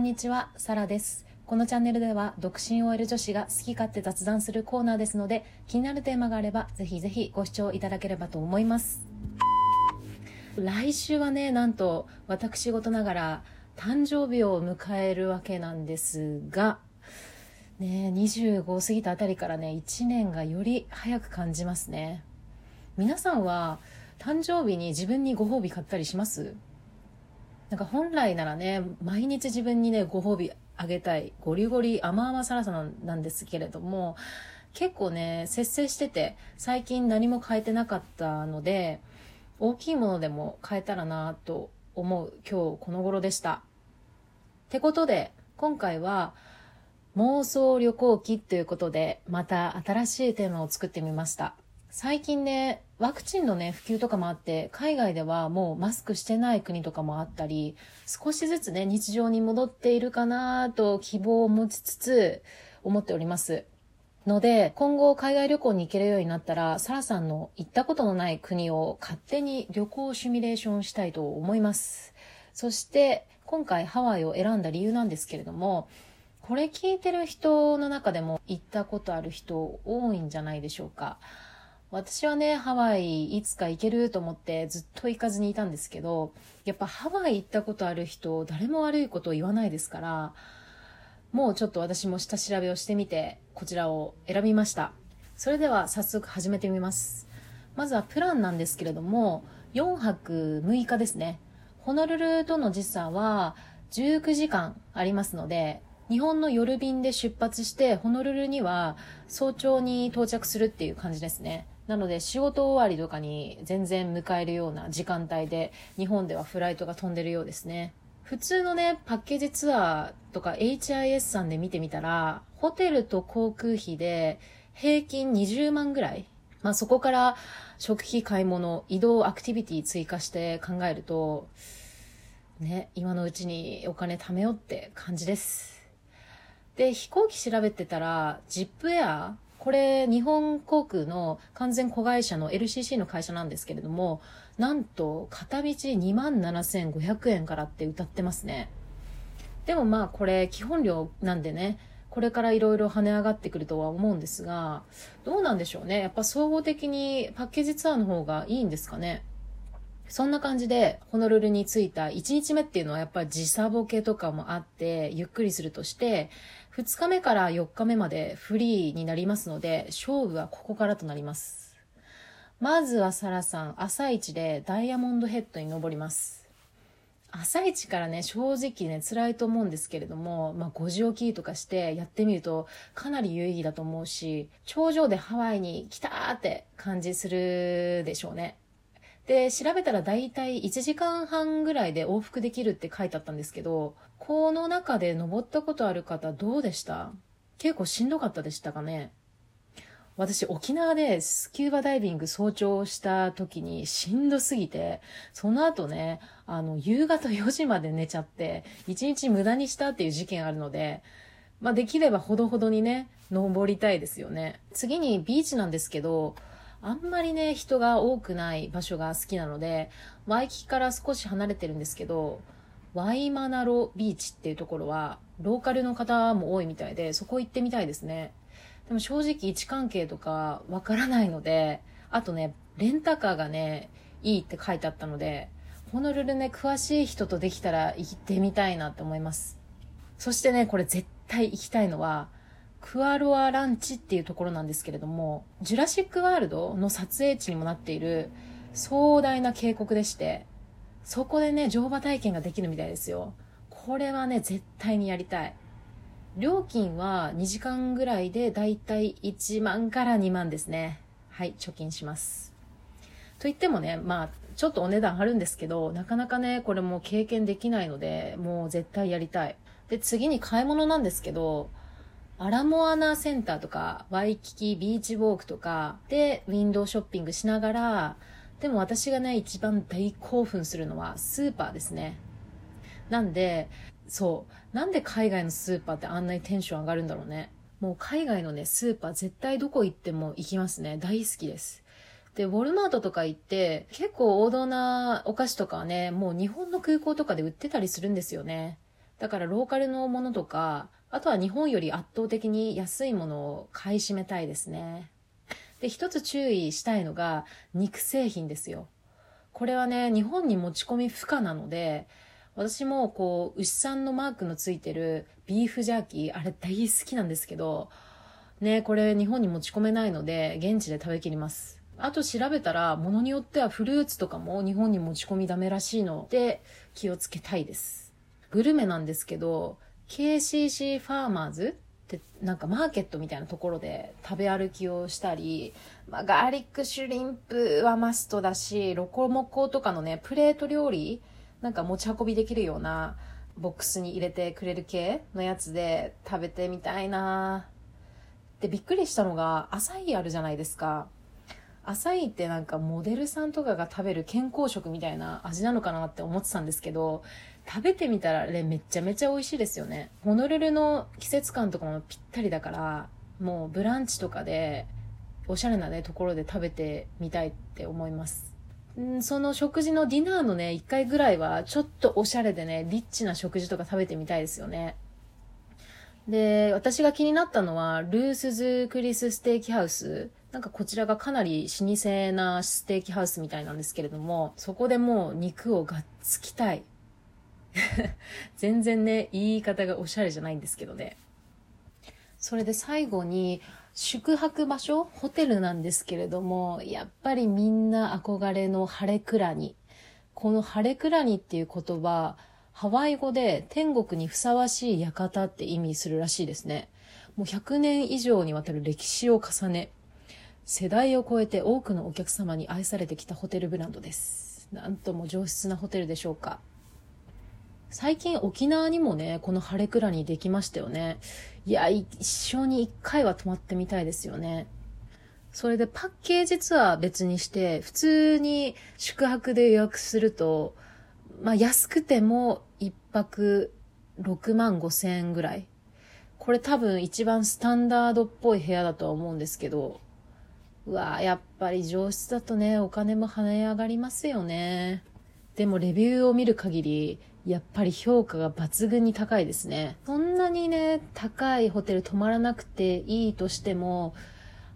んにちは、サラです。このチャンネルでは、独身 OL 女子が好き勝手雑談するコーナーですので、気になるテーマがあれば、ぜひぜひご視聴いただければと思います。来週はね、なんと、私事ながら、誕生日を迎えるわけなんですが、ね、25過ぎたあたりからね、1年がより早く感じますね。皆さんは、誕生日に自分にご褒美買ったりします？なんか本来ならね、毎日自分にね、ご褒美あげたい、ゴリゴリ甘々サラサなんなんですけれども、結構ね、節制してて、最近何も変えてなかったので、大きいものでも変えたらなと思う今日この頃でした。ってことで、今回は妄想旅行記ということで、また新しいテーマを作ってみました。最近ね、ワクチンのね、普及とかもあって、海外ではもうマスクしてない国とかもあったり、少しずつね、日常に戻っているかなと希望を持ちつつ思っております。ので、今後海外旅行に行けるようになったら、サラさんの行ったことのない国を勝手に旅行シミュレーションしたいと思います。そして、今回ハワイを選んだ理由なんですけれども、これ聞いてる人の中でも行ったことある人多いんじゃないでしょうか。私はね、ハワイいつか行けると思ってずっと行かずにいたんですけど、やっぱハワイ行ったことある人、誰も悪いことを言わないですから、もうちょっと私も下調べをしてみて、こちらを選びました。それでは早速始めてみます。まずはプランなんですけれども、4泊6日ですね。ホノルルとの時差は19時間ありますので、日本の夜便で出発して、ホノルルには早朝に到着するっていう感じですね。なので仕事終わりとかに全然迎えるような時間帯で、日本ではフライトが飛んでるようですね。普通のね、パッケージツアーとか HIS さんで見てみたら、ホテルと航空費で平均20万ぐらい。まあそこから食費買い物、移動アクティビティ追加して考えると、ね、今のうちにお金貯めようって感じです。で、飛行機調べてたら、ジップエアこれ日本航空の完全子会社の LCC の会社なんですけれども、なんと片道27,500円からって歌ってますね。でもまあこれ基本料なんでね、これからいろいろ跳ね上がってくるとは思うんですが、どうなんでしょうね。やっぱ総合的にパッケージツアーの方がいいんですかね。そんな感じで、ホノルルに着いた1日目っていうのはやっぱり時差ボケとかもあって、ゆっくりするとして、2日目から4日目までフリーになりますので、勝負はここからとなります。まずはサラさん、朝一でダイヤモンドヘッドに登ります。朝一からね、正直ね、辛いと思うんですけれども、まあ、5時起きとかしてやってみると、かなり有意義だと思うし、頂上でハワイに来たーって感じするでしょうね。で、調べたら大体1時間半ぐらいで往復できるって書いてあったんですけど、この中で登ったことある方どうでした？結構しんどかったでしたかね？私沖縄でスキューバダイビング早朝した時にしんどすぎて、その後ね、あの、夕方4時まで寝ちゃって、1日無駄にしたっていう事件あるので、まあできればほどほどにね、登りたいですよね。次にビーチなんですけど、あんまりね、人が多くない場所が好きなので、ワイキキから少し離れてるんですけど、ワイマナロビーチっていうところは、ローカルの方も多いみたいで、そこ行ってみたいですね。でも正直位置関係とかわからないので、あとね、レンタカーがね、いいって書いてあったので、ホノルルね、詳しい人とできたら行ってみたいなって思います。そしてね、これ絶対行きたいのは、クアロアランチっていうところなんですけれども、ジュラシックワールドの撮影地にもなっている壮大な渓谷でして、そこでね、乗馬体験ができるみたいですよ。これはね、絶対にやりたい。料金は2時間ぐらいでだいたい1万から2万ですね。はい、貯金します。と言ってもね、まあ、ちょっとお値段張るんですけど、なかなかね、これも経験できないので、もう絶対やりたい。で、次に買い物なんですけど、アラモアナセンターとか、ワイキキビーチウォークとかでウィンドウショッピングしながら、でも私がね、一番大興奮するのはスーパーですね。なんで、そう。なんで海外のスーパーってあんなにテンション上がるんだろうね。もう海外のね、スーパー絶対どこ行っても行きますね。大好きです。で、ウォルマートとか行って、結構王道なお菓子とかはね、もう日本の空港とかで売ってたりするんですよね。だからローカルのものとか、あとは日本より圧倒的に安いものを買い占めたいですね。で、一つ注意したいのが肉製品ですよ。これはね、日本に持ち込み不可なので、私もこう、牛さんのマークのついてるビーフジャーキー、あれ大好きなんですけど、ね、これ日本に持ち込めないので、現地で食べきります。あと調べたら、ものによってはフルーツとかも日本に持ち込みダメらしいので、気をつけたいです。グルメなんですけど、KCC ファーマーズってなんかマーケットみたいなところで食べ歩きをしたり、まあ、ガーリックシュリンプはマストだし、ロコモコとかのね、プレート料理、なんか持ち運びできるようなボックスに入れてくれる系のやつで食べてみたいなで、びっくりしたのが、アサイあるじゃないですか。アサイってなんかモデルさんとかが食べる健康食みたいな味なのかなって思ってたんですけど、食べてみたらね、めちゃめちゃ美味しいですよね。ホノルルの季節感とかもぴったりだから、もうブランチとかで、おしゃれなね、ところで食べてみたいって思います。んその食事のディナーのね、一回ぐらいは、ちょっとおしゃれでね、リッチな食事とか食べてみたいですよね。で、私が気になったのは、ルースズクリスステーキハウス。なんかこちらがかなり老舗なステーキハウスみたいなんですけれども、そこでもう肉をがっつきたい。全然ね、言い方がおしゃれじゃないんですけどね。それで最後に、宿泊場所ホテルなんですけれども、やっぱりみんな憧れの晴れくらに。この晴れくらにっていう言葉、ハワイ語で天国にふさわしい館って意味するらしいですね。もう100年以上にわたる歴史を重ね、世代を超えて多くのお客様に愛されてきたホテルブランドです。なんとも上質なホテルでしょうか。最近沖縄にもね、この晴れくらにできましたよね。いや、一生に一回は泊まってみたいですよね。それでパッケージツアー別にして、普通に宿泊で予約すると、まあ安くても一泊6万5千円ぐらい。これ多分一番スタンダードっぽい部屋だとは思うんですけど、うわやっぱり上質だとね、お金も跳ね上がりますよね。でもレビューを見る限り、やっぱり評価が抜群に高いですね。そんなにね、高いホテル泊まらなくていいとしても、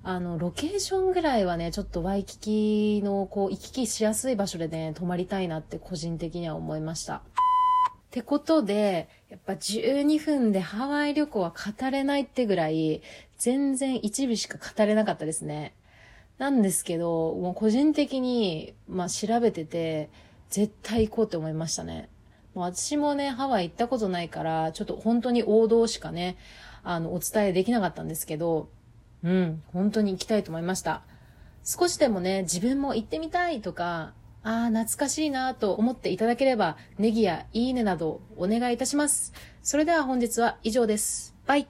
あの、ロケーションぐらいはね、ちょっとワイキキの、こう、行き来しやすい場所でね、泊まりたいなって個人的には思いました。ってことで、やっぱ12分でハワイ旅行は語れないってぐらい、全然一部しか語れなかったですね。なんですけど、もう個人的に、まあ調べてて、絶対行こうって思いましたね。もう私もね、ハワイ行ったことないから、ちょっと本当に王道しかね、あの、お伝えできなかったんですけど、うん、本当に行きたいと思いました。少しでもね、自分も行ってみたいとか、ああ、懐かしいなと思っていただければ、ネギやいいねなどお願いいたします。それでは本日は以上です。バイ